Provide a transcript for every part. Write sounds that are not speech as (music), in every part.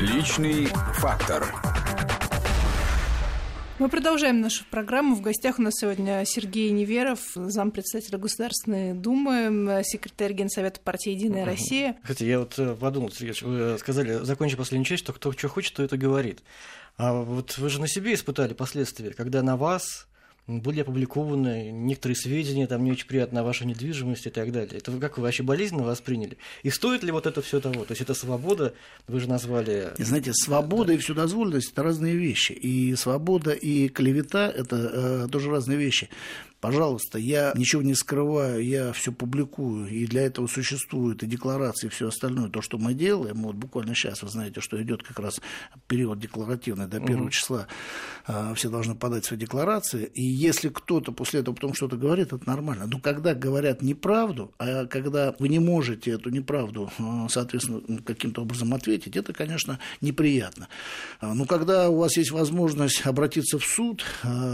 Личный фактор. Мы продолжаем нашу программу. В гостях у нас сегодня Сергей Неверов, зампредседателя Государственной Думы, секретарь Генсовета партии «Единая Россия». Кстати, я вот э, подумал, Сергей, вы сказали, закончи последнюю часть, что кто что хочет, то это говорит. А вот вы же на себе испытали последствия, когда на вас были опубликованы некоторые сведения, там не очень приятно о вашей недвижимости и так далее. Это вы как вы вообще болезненно восприняли? И стоит ли вот это все того? То есть это свобода, вы же назвали... И знаете, свобода да. и вседозволенность – это разные вещи. И свобода, и клевета – это э, тоже разные вещи. Пожалуйста, я ничего не скрываю, я все публикую, и для этого существуют и декларации, и все остальное. То, что мы делаем, вот буквально сейчас, вы знаете, что идет как раз период декларативный до первого угу. числа, а, все должны подать свои декларации, и если кто-то после этого потом что-то говорит, это нормально. Но когда говорят неправду, а когда вы не можете эту неправду, а, соответственно, каким-то образом ответить, это, конечно, неприятно. А, но когда у вас есть возможность обратиться в суд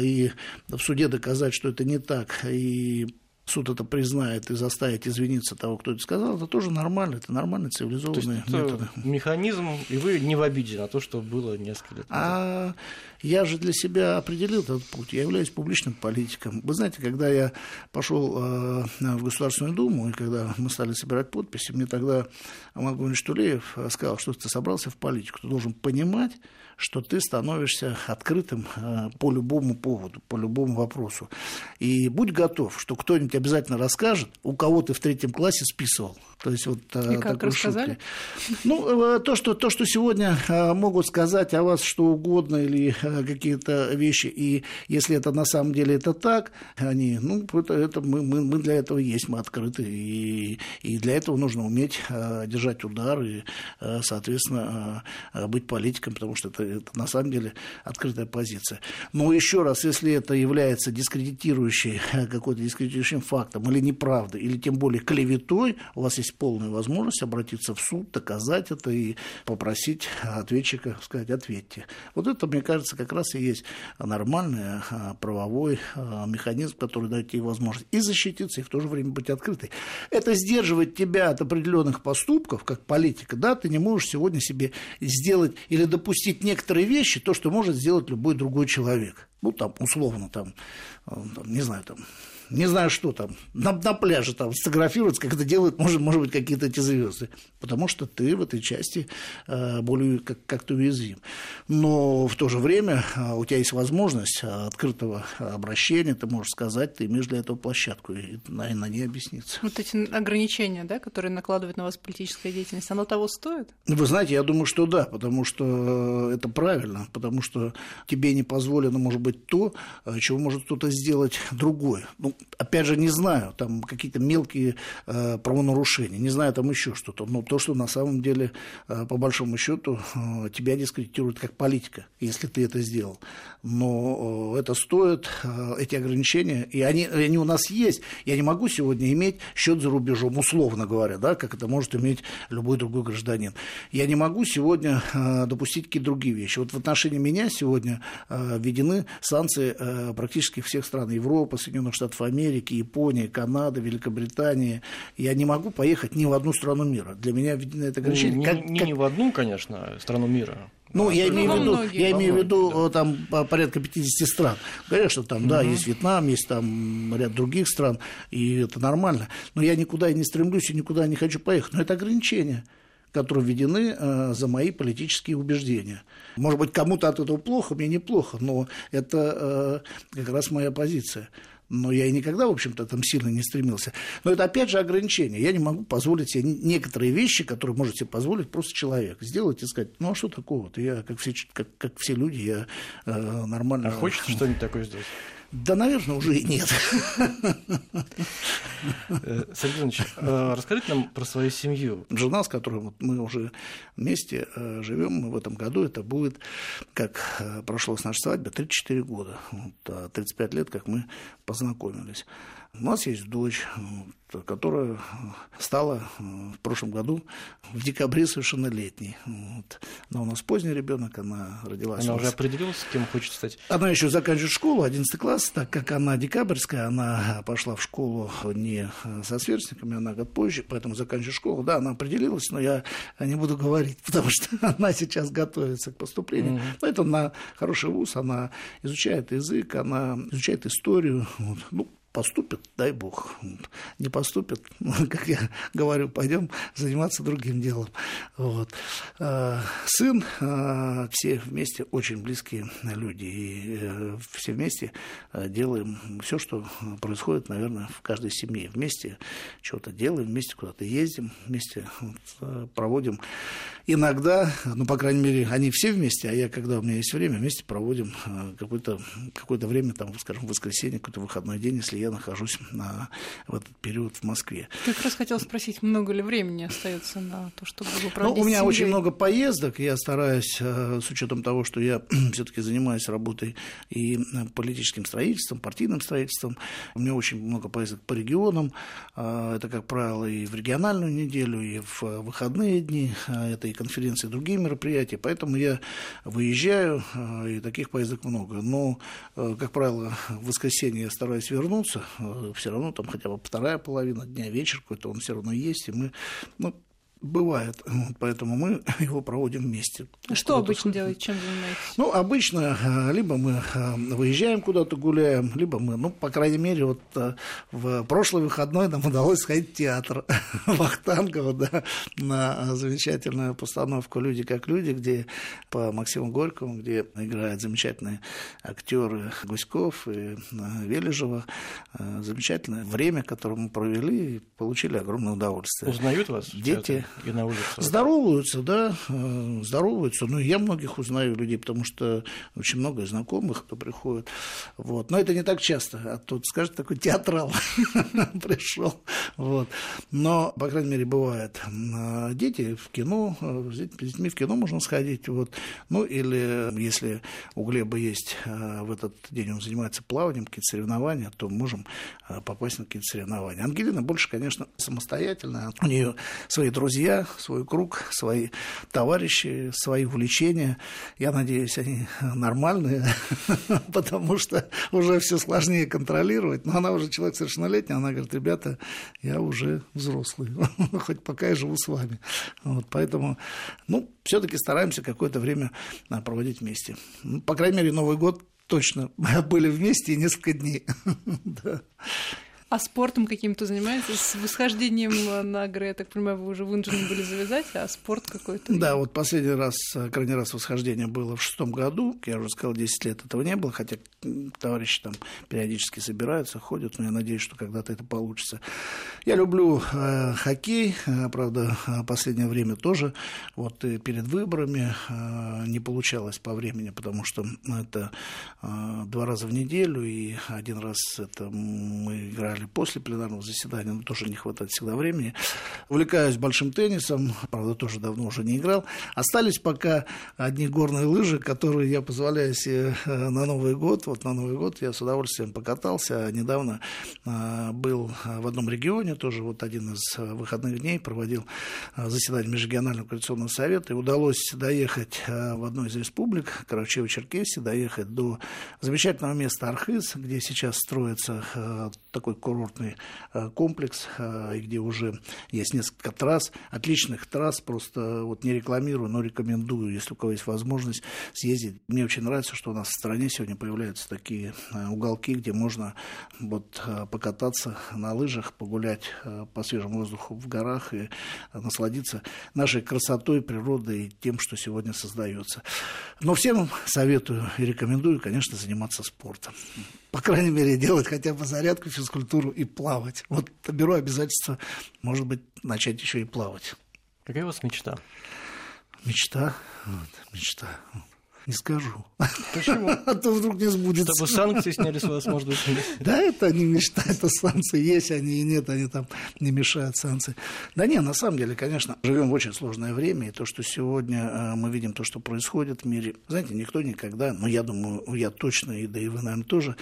и в суде доказать, что это не так, и суд это признает и заставит извиниться того, кто это сказал, это тоже нормально, это нормальные цивилизованные то методы. Механизм, и вы не в обиде на то, что было несколько лет назад. А я же для себя определил этот путь. Я являюсь публичным политиком. Вы знаете, когда я пошел э, в Государственную Думу, и когда мы стали собирать подписи, мне тогда Аман Гунович Тулеев сказал, что ты собрался в политику, ты должен понимать, что ты становишься открытым э, по любому поводу, по любому вопросу. И будь готов, что кто-нибудь обязательно расскажет, у кого ты в третьем классе списывал. То есть вот э, И как рассказали? Шутки. Ну, то что, то, что сегодня могут сказать о вас что угодно или какие-то вещи, и если это на самом деле это так, они, ну, это, это мы, мы, мы для этого есть, мы открыты, и, и для этого нужно уметь держать удар и, соответственно, быть политиком, потому что это, это на самом деле открытая позиция. Но еще раз, если это является дискредитирующей, какой-то дискредитирующим фактом или неправдой, или тем более клеветой, у вас есть полная возможность обратиться в суд, доказать это и попросить ответчика сказать, ответьте. Вот это, мне кажется, как раз и есть нормальный а, правовой а, механизм, который дает тебе возможность и защититься, и в то же время быть открытой. Это сдерживает тебя от определенных поступков, как политика. Да, ты не можешь сегодня себе сделать или допустить некоторые вещи, то, что может сделать любой другой человек. Ну, там, условно, там, там не знаю, там, не знаю, что там, на, на пляже там сфотографироваться, как это делают, может, может быть, какие-то эти звезды. Потому что ты в этой части э, более как, как-то уязвим. Но в то же время э, у тебя есть возможность э, открытого обращения, ты можешь сказать, ты имеешь для этого площадку, и на, на ней объясниться. Вот эти ограничения, да, которые накладывает на вас политическая деятельность, оно того стоит? Вы знаете, я думаю, что да, потому что это правильно, потому что тебе не позволено, может быть, то, чего может кто-то сделать другой. Ну, опять же, не знаю, там какие-то мелкие э, правонарушения, не знаю, там еще что-то, но то, что на самом деле, э, по большому счету, э, тебя дискредитирует как политика, если ты это сделал. Но э, это стоит, э, эти ограничения, и они, они у нас есть. Я не могу сегодня иметь счет за рубежом, условно говоря, да, как это может иметь любой другой гражданин. Я не могу сегодня э, допустить какие-то другие вещи. Вот в отношении меня сегодня э, введены санкции э, практически всех стран Европы, Соединенных Штатов Америки, Японии, Канады, Великобритании. Я не могу поехать ни в одну страну мира. Для меня это ограничение. Не, как, не, как... не в одну, конечно, страну мира. Ну, а, я, имею в виду, я имею в виду там порядка 50 стран. Конечно, там, угу. да, есть Вьетнам, есть там ряд других стран, и это нормально. Но я никуда и не стремлюсь, и никуда не хочу поехать. Но это ограничения которые введены э, за мои политические убеждения. Может быть, кому-то от этого плохо, мне неплохо, но это э, как раз моя позиция но я и никогда, в общем-то, там сильно не стремился. Но это, опять же, ограничение. Я не могу позволить себе некоторые вещи, которые может себе позволить просто человек. Сделать и сказать, ну, а что такого-то? Я, как все, как, как все люди, я э, нормально... А хочется что-нибудь такое сделать? Да, наверное, уже и нет. Э, Сергей Иванович, э, расскажите нам про свою семью. Жена, с которой мы уже вместе э, живем, в этом году это будет, как прошло с нашей свадьбы, 34 года. 35 а лет, как мы познакомились. У нас есть дочь, которая стала в прошлом году в декабре совершеннолетней. Вот. Она у нас поздний ребенок, она родилась. Она уже определилась, кем хочет стать? Она еще заканчивает школу, 11 класс, так как она декабрьская, она пошла в школу не со сверстниками, она год позже, поэтому заканчивает школу. Да, она определилась, но я не буду говорить, (laughs) потому что (laughs) она сейчас готовится к поступлению. Mm-hmm. Но это на хороший вуз, она изучает язык, она изучает историю. Вот. Ну, поступят, дай бог. Не поступят, ну, (laughs) как я говорю, пойдем заниматься другим делом. Вот. А, сын, а, все вместе очень близкие люди. И э, все вместе э, делаем все, что происходит, наверное, в каждой семье. Вместе что-то делаем, вместе куда-то ездим, вместе э, проводим. Иногда, ну, по крайней мере, они все вместе, а я, когда у меня есть время, вместе проводим какое-то какое время, там, скажем, в воскресенье, какой-то выходной день, если я нахожусь на, в этот период в Москве. Как раз хотел спросить, много ли времени остается на то, чтобы проводить ну, У меня семьей? очень много поездок, я стараюсь, э, с учетом того, что я (clears throat) все-таки занимаюсь работой и политическим строительством, партийным строительством, у меня очень много поездок по регионам, э, это, как правило, и в региональную неделю, и в выходные дни, э, это и конференции, и другие мероприятия, поэтому я выезжаю, и таких поездок много. Но, как правило, в воскресенье я стараюсь вернуться, вернуться, э, все равно там хотя бы вторая половина дня, вечер какой-то, он все равно есть, и мы, ну, Бывает, поэтому мы (laughs) его проводим вместе. А что обычно делаете, чем занимаетесь? Ну, обычно э, либо мы э, выезжаем куда-то гуляем, либо мы, ну, по крайней мере, вот э, в прошлый выходной нам (laughs) удалось сходить в театр (laughs) Вахтангова, да, на замечательную постановку «Люди как люди», где по Максиму Горькому, где играют замечательные актеры Гуськов и Вележева. Замечательное время, которое мы провели, и получили огромное удовольствие. Узнают вас? Дети и на улице. Здороваются, да, э, здороваются. Ну, я многих узнаю людей, потому что очень много знакомых, кто приходит. Вот. Но это не так часто. А тут, скажет, такой театрал (laughs) пришел. Вот. Но, по крайней мере, бывает. А дети в кино, э, с детьми в кино можно сходить. Вот. Ну, или если у Глеба есть э, в этот день, он занимается плаванием, какие-то соревнования, то можем попасть на какие-то соревнования. Ангелина больше, конечно, самостоятельная. У нее свои друзья, свой круг, свои товарищи, свои увлечения. Я надеюсь, они нормальные, (laughs) потому что уже все сложнее контролировать. Но она уже человек совершеннолетний, она говорит, ребята, я уже взрослый, (laughs) хоть пока я живу с вами. Вот, поэтому, ну, все-таки стараемся какое-то время а, проводить вместе. Ну, по крайней мере, Новый год точно (laughs) были вместе несколько дней. (laughs) да. А спортом каким-то занимаетесь? С восхождением на горы, я так понимаю, вы уже вынуждены были завязать, а спорт какой-то? Да, вот последний раз, крайний раз восхождение было в шестом году. Я уже сказал, 10 лет этого не было, хотя товарищи там периодически собираются, ходят, но я надеюсь, что когда-то это получится. Я люблю э, хоккей, э, правда, последнее время тоже. Вот и перед выборами э, не получалось по времени, потому что это э, два раза в неделю, и один раз это мы играли или после пленарного заседания, но тоже не хватает всегда времени. Увлекаюсь большим теннисом, правда, тоже давно уже не играл. Остались пока одни горные лыжи, которые я позволяю себе э, на Новый год. Вот на Новый год я с удовольствием покатался. Недавно э, был в одном регионе, тоже вот один из выходных дней проводил э, заседание Межрегионального коалиционного совета, и удалось доехать в одну из республик, Карачево-Черкесии, доехать до замечательного места Архыз, где сейчас строится такой курортный э, комплекс, э, где уже есть несколько трасс, отличных трасс, просто вот не рекламирую, но рекомендую, если у кого есть возможность съездить. Мне очень нравится, что у нас в стране сегодня появляются такие э, уголки, где можно вот покататься на лыжах, погулять по свежему воздуху в горах и насладиться нашей красотой, природой и тем, что сегодня создается. Но всем советую и рекомендую, конечно, заниматься спортом. По крайней мере, делать хотя бы зарядку, физкультуру фигуру и плавать. Вот беру обязательство, может быть, начать еще и плавать. Какая у вас мечта? Мечта? Вот, мечта. Не скажу. Почему? (laughs) А то вдруг не сбудется. Чтобы санкции сняли с вас, может быть. Да, это не мечта, это санкции есть, они и нет, они там не мешают санкции. Да не, на самом деле, конечно, живем в очень сложное время, и то, что сегодня э, мы видим, то, что происходит в мире, знаете, никто никогда, ну, я думаю, я точно, и да и вы, наверное, тоже,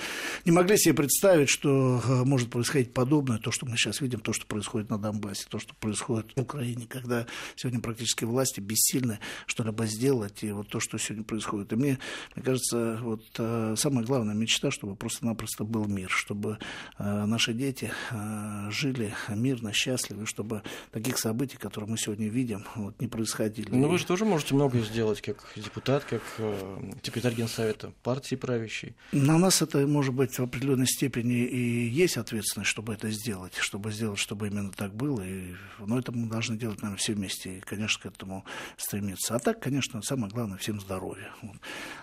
не могли себе представить, что э, может происходить подобное, то, что мы сейчас видим, то, что происходит на Донбассе, то, что происходит в Украине, когда сегодня практически власти бессильны что-либо сделать, и вот то, что сегодня происходит. И мне, мне кажется, вот э, самая главная мечта, чтобы просто-напросто был мир, чтобы э, наши дети э, жили мирно, счастливы, чтобы таких событий, которые мы сегодня видим, вот, не происходили. Ну, вы же тоже можете многое сделать, как депутат, как секретарь Генсовета партии правящей. На нас это, может быть, в определенной степени и есть ответственность, чтобы это сделать, чтобы сделать, чтобы именно так было. И, но это мы должны делать, наверное, все вместе, и, конечно, к этому стремиться. А так, конечно, самое главное всем здоровья.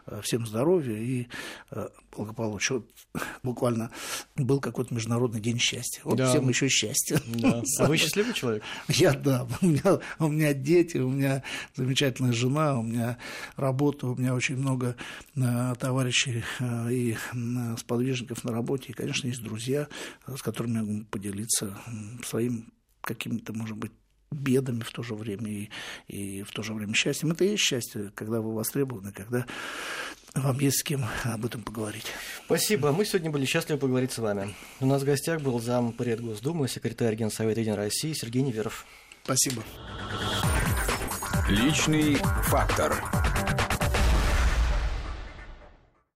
Э, всем здоровья и э, благополучия. Вот, (laughs) буквально был какой-то международный день счастья. Вот да. всем еще счастья. Да. А вы (laughs) счастливый человек? Я, да. У меня, у меня дети, у меня замечательная жена, у меня работа, у меня очень много э, товарищей и сподвижников на работе. И, конечно, есть друзья, с которыми я могу поделиться своим каким-то, может быть, бедами в то же время и, и в то же время счастьем. Это и есть счастье, когда вы востребованы, когда вам есть с кем об этом поговорить. Спасибо. Мы сегодня были счастливы поговорить с вами. У нас в гостях был зам пред Госдумы, секретарь Генсовета Единой России Сергей Неверов. Спасибо. Личный фактор.